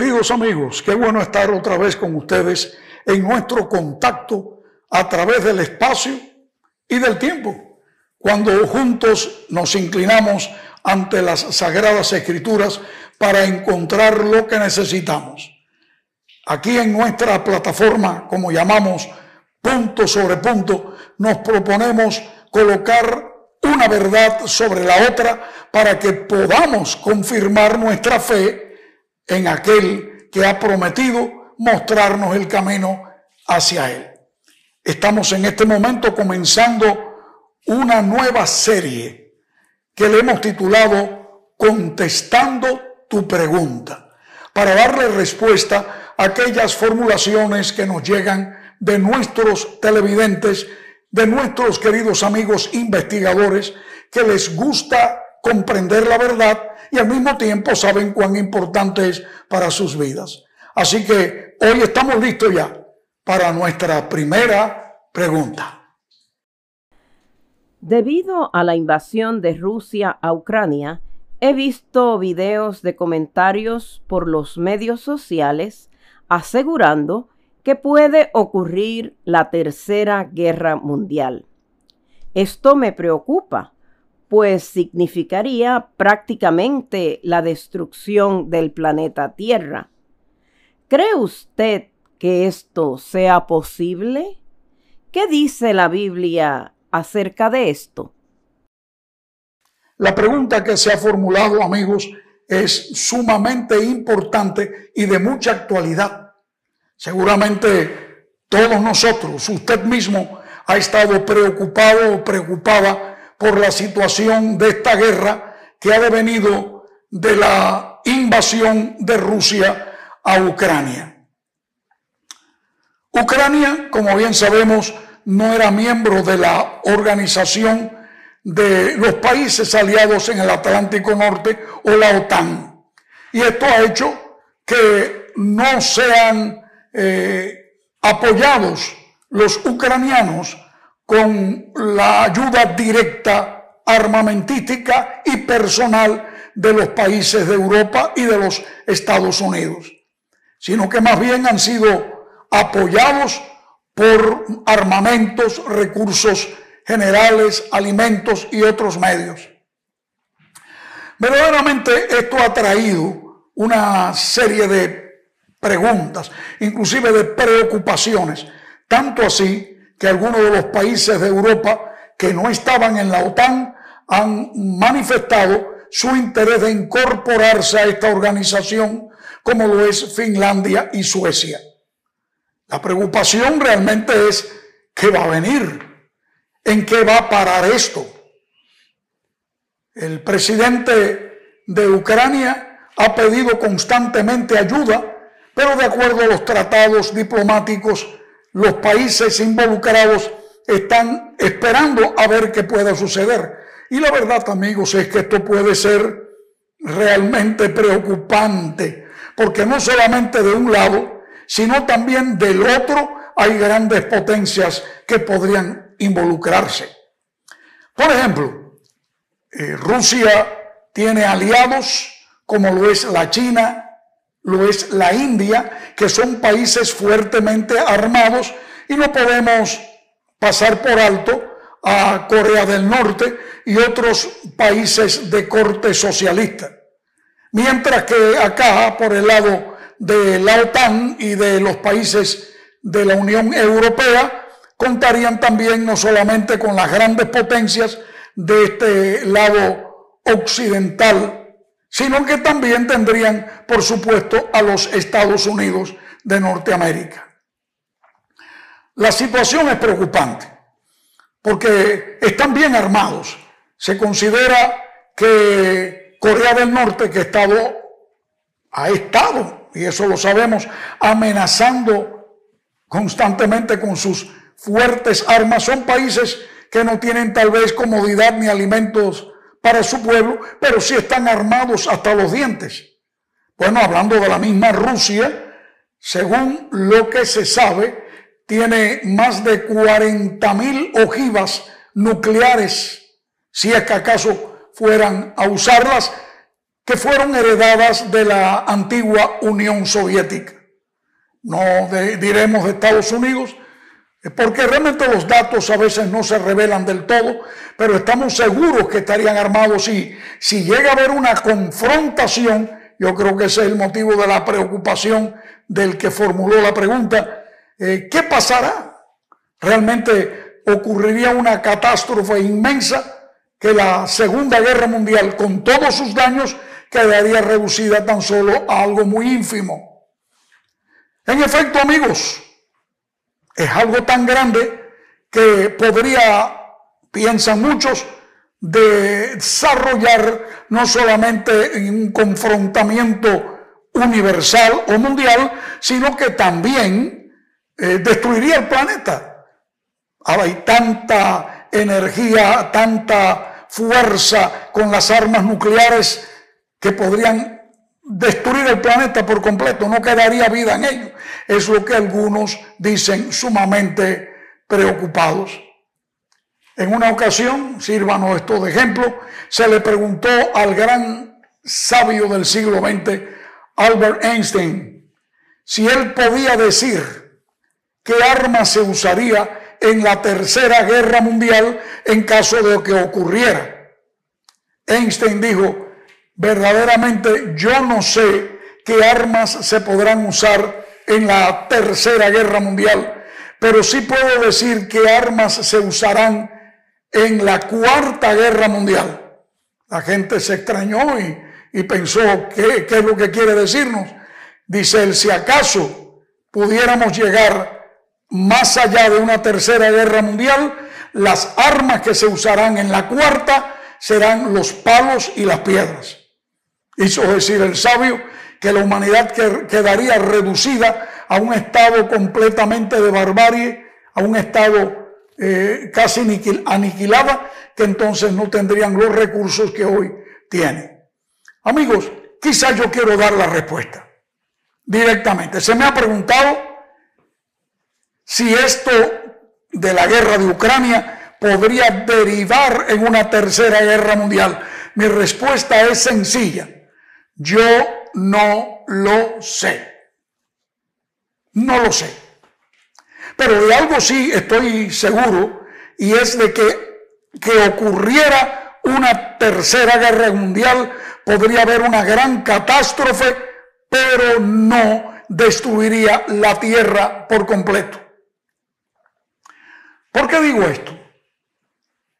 Queridos amigos, qué bueno estar otra vez con ustedes en nuestro contacto a través del espacio y del tiempo, cuando juntos nos inclinamos ante las sagradas escrituras para encontrar lo que necesitamos. Aquí en nuestra plataforma, como llamamos punto sobre punto, nos proponemos colocar una verdad sobre la otra para que podamos confirmar nuestra fe en aquel que ha prometido mostrarnos el camino hacia Él. Estamos en este momento comenzando una nueva serie que le hemos titulado Contestando tu pregunta, para darle respuesta a aquellas formulaciones que nos llegan de nuestros televidentes, de nuestros queridos amigos investigadores, que les gusta comprender la verdad y al mismo tiempo saben cuán importante es para sus vidas. Así que hoy estamos listos ya para nuestra primera pregunta. Debido a la invasión de Rusia a Ucrania, he visto videos de comentarios por los medios sociales asegurando que puede ocurrir la tercera guerra mundial. Esto me preocupa, pues significaría prácticamente la destrucción del planeta Tierra. ¿Cree usted que esto sea posible? ¿Qué dice la Biblia acerca de esto? La pregunta que se ha formulado, amigos, es sumamente importante y de mucha actualidad. Seguramente todos nosotros, usted mismo ha estado preocupado o preocupada por la situación de esta guerra que ha devenido de la invasión de Rusia a Ucrania. Ucrania, como bien sabemos, no era miembro de la organización de los países aliados en el Atlántico Norte o la OTAN. Y esto ha hecho que no sean eh, apoyados los ucranianos con la ayuda directa armamentística y personal de los países de Europa y de los Estados Unidos, sino que más bien han sido apoyados por armamentos, recursos generales, alimentos y otros medios. Verdaderamente esto ha traído una serie de preguntas, inclusive de preocupaciones. Tanto así que algunos de los países de Europa que no estaban en la OTAN han manifestado su interés de incorporarse a esta organización, como lo es Finlandia y Suecia. La preocupación realmente es qué va a venir, en qué va a parar esto. El presidente de Ucrania ha pedido constantemente ayuda pero de acuerdo a los tratados diplomáticos, los países involucrados están esperando a ver qué pueda suceder. Y la verdad, amigos, es que esto puede ser realmente preocupante, porque no solamente de un lado, sino también del otro hay grandes potencias que podrían involucrarse. Por ejemplo, eh, Rusia tiene aliados como lo es la China, lo es la India, que son países fuertemente armados y no podemos pasar por alto a Corea del Norte y otros países de corte socialista. Mientras que acá, por el lado de la OTAN y de los países de la Unión Europea, contarían también no solamente con las grandes potencias de este lado occidental sino que también tendrían, por supuesto, a los Estados Unidos de Norteamérica. La situación es preocupante porque están bien armados. Se considera que Corea del Norte, que ha estado, ha estado, y eso lo sabemos, amenazando constantemente con sus fuertes armas, son países que no tienen tal vez comodidad ni alimentos para su pueblo, pero sí están armados hasta los dientes. Bueno, hablando de la misma Rusia, según lo que se sabe, tiene más de 40 mil ojivas nucleares, si es que acaso fueran a usarlas, que fueron heredadas de la antigua Unión Soviética. No diremos de Estados Unidos, porque realmente los datos a veces no se revelan del todo, pero estamos seguros que estarían armados y si llega a haber una confrontación, yo creo que ese es el motivo de la preocupación del que formuló la pregunta, eh, ¿qué pasará? Realmente ocurriría una catástrofe inmensa que la Segunda Guerra Mundial, con todos sus daños, quedaría reducida tan solo a algo muy ínfimo. En efecto, amigos, es algo tan grande que podría, piensan muchos, desarrollar no solamente un confrontamiento universal o mundial, sino que también eh, destruiría el planeta. Hay tanta energía, tanta fuerza con las armas nucleares que podrían destruir el planeta por completo, no quedaría vida en ello. Es lo que algunos dicen sumamente preocupados. En una ocasión, sírvanos esto de ejemplo, se le preguntó al gran sabio del siglo XX, Albert Einstein, si él podía decir qué arma se usaría en la tercera guerra mundial en caso de que ocurriera. Einstein dijo, verdaderamente yo no sé qué armas se podrán usar en la tercera guerra mundial, pero sí puedo decir qué armas se usarán en la cuarta guerra mundial. La gente se extrañó y, pensó, ¿qué, ¿qué es lo que quiere decirnos? Dice él, si acaso pudiéramos llegar más allá de una tercera guerra mundial, las armas que se usarán en la cuarta serán los palos y las piedras. Hizo decir el sabio que la humanidad quedaría reducida a un estado completamente de barbarie, a un estado eh, casi aniquilada, que entonces no tendrían los recursos que hoy tienen. Amigos, quizás yo quiero dar la respuesta directamente. Se me ha preguntado si esto de la guerra de Ucrania podría derivar en una tercera guerra mundial. Mi respuesta es sencilla. Yo no lo sé. No lo sé. Pero de algo sí estoy seguro y es de que, que ocurriera una tercera guerra mundial, podría haber una gran catástrofe, pero no destruiría la tierra por completo. ¿Por qué digo esto?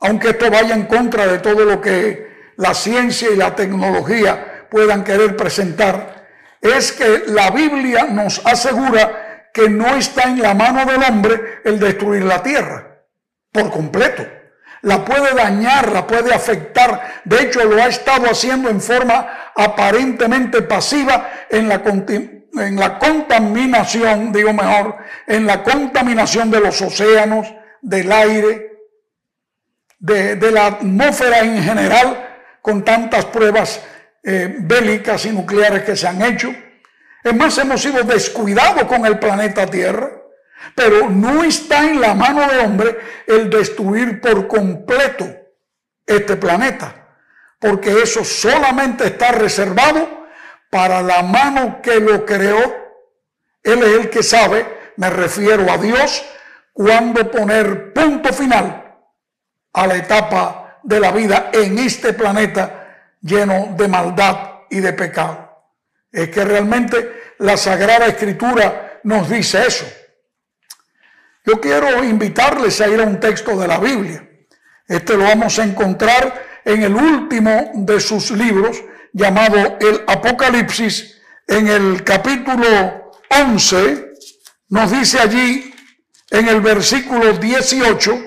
Aunque esto vaya en contra de todo lo que la ciencia y la tecnología puedan querer presentar, es que la Biblia nos asegura que no está en la mano del hombre el destruir la tierra por completo. La puede dañar, la puede afectar. De hecho, lo ha estado haciendo en forma aparentemente pasiva en la, en la contaminación, digo mejor, en la contaminación de los océanos, del aire, de, de la atmósfera en general, con tantas pruebas eh, bélicas y nucleares que se han hecho. Es más, hemos sido descuidados con el planeta Tierra, pero no está en la mano del hombre el destruir por completo este planeta, porque eso solamente está reservado para la mano que lo creó. Él es el que sabe, me refiero a Dios, cuándo poner punto final a la etapa de la vida en este planeta lleno de maldad y de pecado. Es que realmente la Sagrada Escritura nos dice eso. Yo quiero invitarles a ir a un texto de la Biblia. Este lo vamos a encontrar en el último de sus libros, llamado el Apocalipsis, en el capítulo 11, nos dice allí en el versículo 18,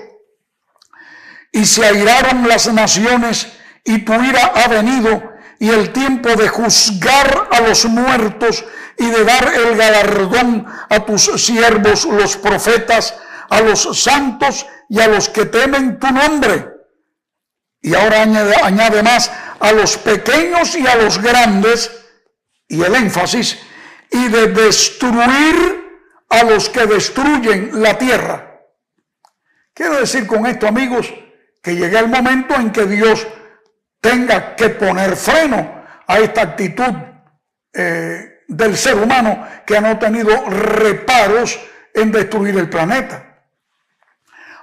y se airaron las naciones y tu ira ha venido y el tiempo de juzgar a los muertos y de dar el galardón a tus siervos, los profetas, a los santos y a los que temen tu nombre. Y ahora añade, añade más, a los pequeños y a los grandes, y el énfasis, y de destruir a los que destruyen la tierra. Quiero decir con esto, amigos, que llega el momento en que Dios tenga que poner freno a esta actitud eh, del ser humano que ha no tenido reparos en destruir el planeta.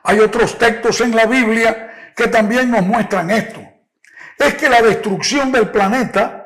Hay otros textos en la Biblia que también nos muestran esto. Es que la destrucción del planeta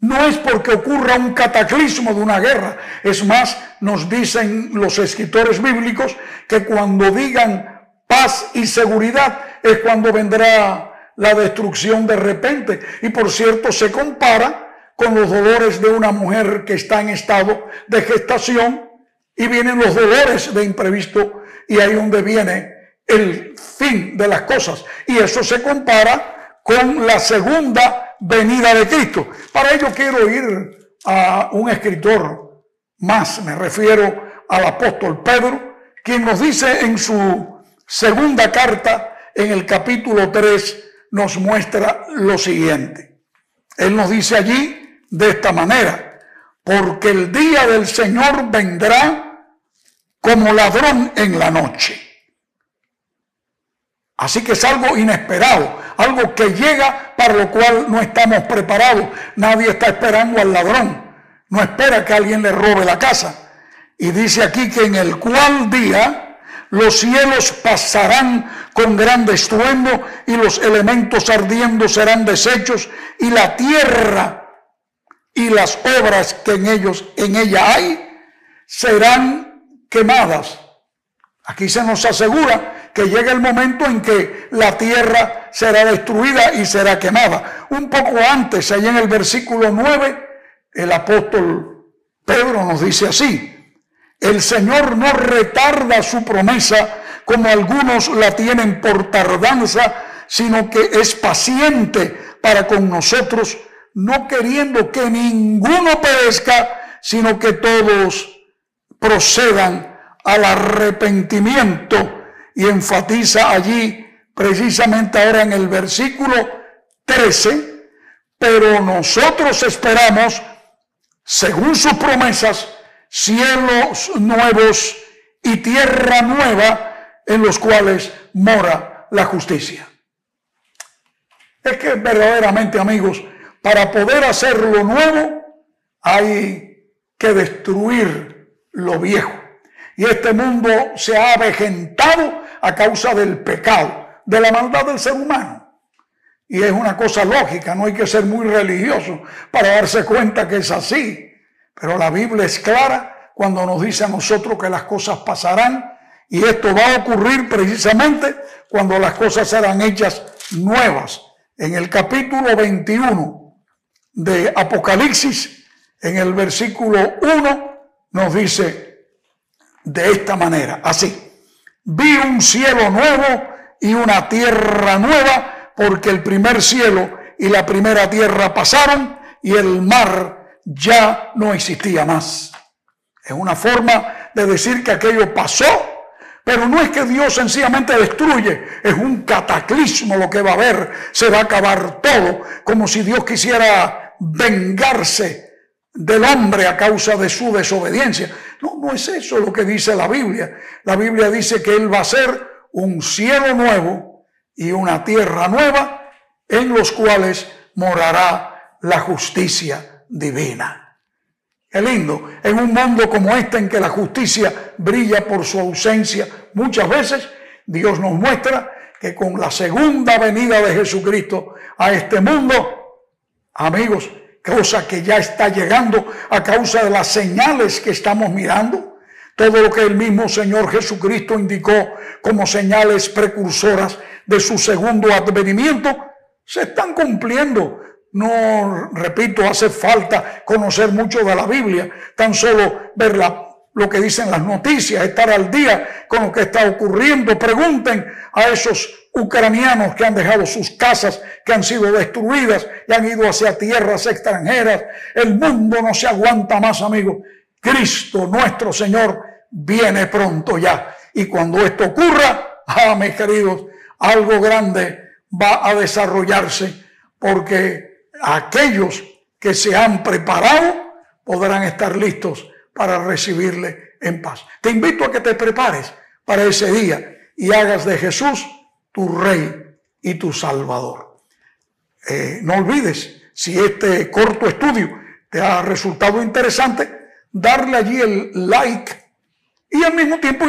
no es porque ocurra un cataclismo de una guerra. Es más, nos dicen los escritores bíblicos que cuando digan paz y seguridad es cuando vendrá la destrucción de repente. Y por cierto, se compara con los dolores de una mujer que está en estado de gestación y vienen los dolores de imprevisto y ahí donde viene el fin de las cosas. Y eso se compara con la segunda venida de Cristo. Para ello quiero ir a un escritor más, me refiero al apóstol Pedro, quien nos dice en su segunda carta, en el capítulo 3, nos muestra lo siguiente. Él nos dice allí de esta manera, porque el día del Señor vendrá como ladrón en la noche. Así que es algo inesperado, algo que llega para lo cual no estamos preparados. Nadie está esperando al ladrón, no espera que alguien le robe la casa. Y dice aquí que en el cual día los cielos pasarán con gran estruendo y los elementos ardiendo serán deshechos y la tierra y las obras que en ellos en ella hay serán quemadas. Aquí se nos asegura que llegue el momento en que la tierra será destruida y será quemada. Un poco antes, ahí en el versículo 9, el apóstol Pedro nos dice así, el Señor no retarda su promesa como algunos la tienen por tardanza, sino que es paciente para con nosotros, no queriendo que ninguno perezca, sino que todos procedan al arrepentimiento. Y enfatiza allí precisamente ahora en el versículo 13, pero nosotros esperamos, según sus promesas, cielos nuevos y tierra nueva en los cuales mora la justicia. Es que verdaderamente, amigos, para poder hacer lo nuevo hay que destruir lo viejo. Y este mundo se ha avejentado a causa del pecado, de la maldad del ser humano. Y es una cosa lógica, no hay que ser muy religioso para darse cuenta que es así. Pero la Biblia es clara cuando nos dice a nosotros que las cosas pasarán y esto va a ocurrir precisamente cuando las cosas serán hechas nuevas. En el capítulo 21 de Apocalipsis, en el versículo 1, nos dice, de esta manera, así. Vi un cielo nuevo y una tierra nueva, porque el primer cielo y la primera tierra pasaron y el mar ya no existía más. Es una forma de decir que aquello pasó, pero no es que Dios sencillamente destruye, es un cataclismo lo que va a haber, se va a acabar todo, como si Dios quisiera vengarse del hombre a causa de su desobediencia. No, no es eso lo que dice la Biblia. La Biblia dice que Él va a ser un cielo nuevo y una tierra nueva en los cuales morará la justicia divina. Qué lindo. En un mundo como este en que la justicia brilla por su ausencia muchas veces, Dios nos muestra que con la segunda venida de Jesucristo a este mundo, amigos, cosa que ya está llegando a causa de las señales que estamos mirando. Todo lo que el mismo Señor Jesucristo indicó como señales precursoras de su segundo advenimiento, se están cumpliendo. No, repito, hace falta conocer mucho de la Biblia, tan solo ver lo que dicen las noticias, estar al día con lo que está ocurriendo. Pregunten a esos ucranianos que han dejado sus casas, que han sido destruidas y han ido hacia tierras extranjeras. El mundo no se aguanta más, amigos. Cristo, nuestro Señor, viene pronto ya. Y cuando esto ocurra, ah, mis queridos, algo grande va a desarrollarse porque aquellos que se han preparado podrán estar listos para recibirle en paz. Te invito a que te prepares para ese día y hagas de Jesús tu Rey y tu Salvador. Eh, no olvides, si este corto estudio te ha resultado interesante, darle allí el like y al mismo tiempo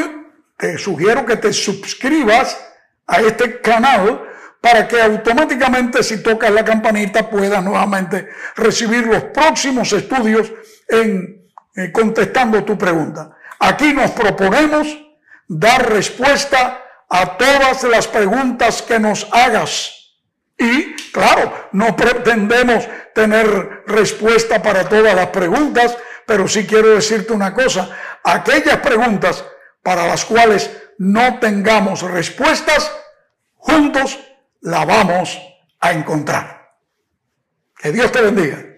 te sugiero que te suscribas a este canal para que automáticamente si tocas la campanita puedas nuevamente recibir los próximos estudios en eh, contestando tu pregunta. Aquí nos proponemos dar respuesta a todas las preguntas que nos hagas. Y claro, no pretendemos tener respuesta para todas las preguntas, pero sí quiero decirte una cosa, aquellas preguntas para las cuales no tengamos respuestas, juntos la vamos a encontrar. Que Dios te bendiga.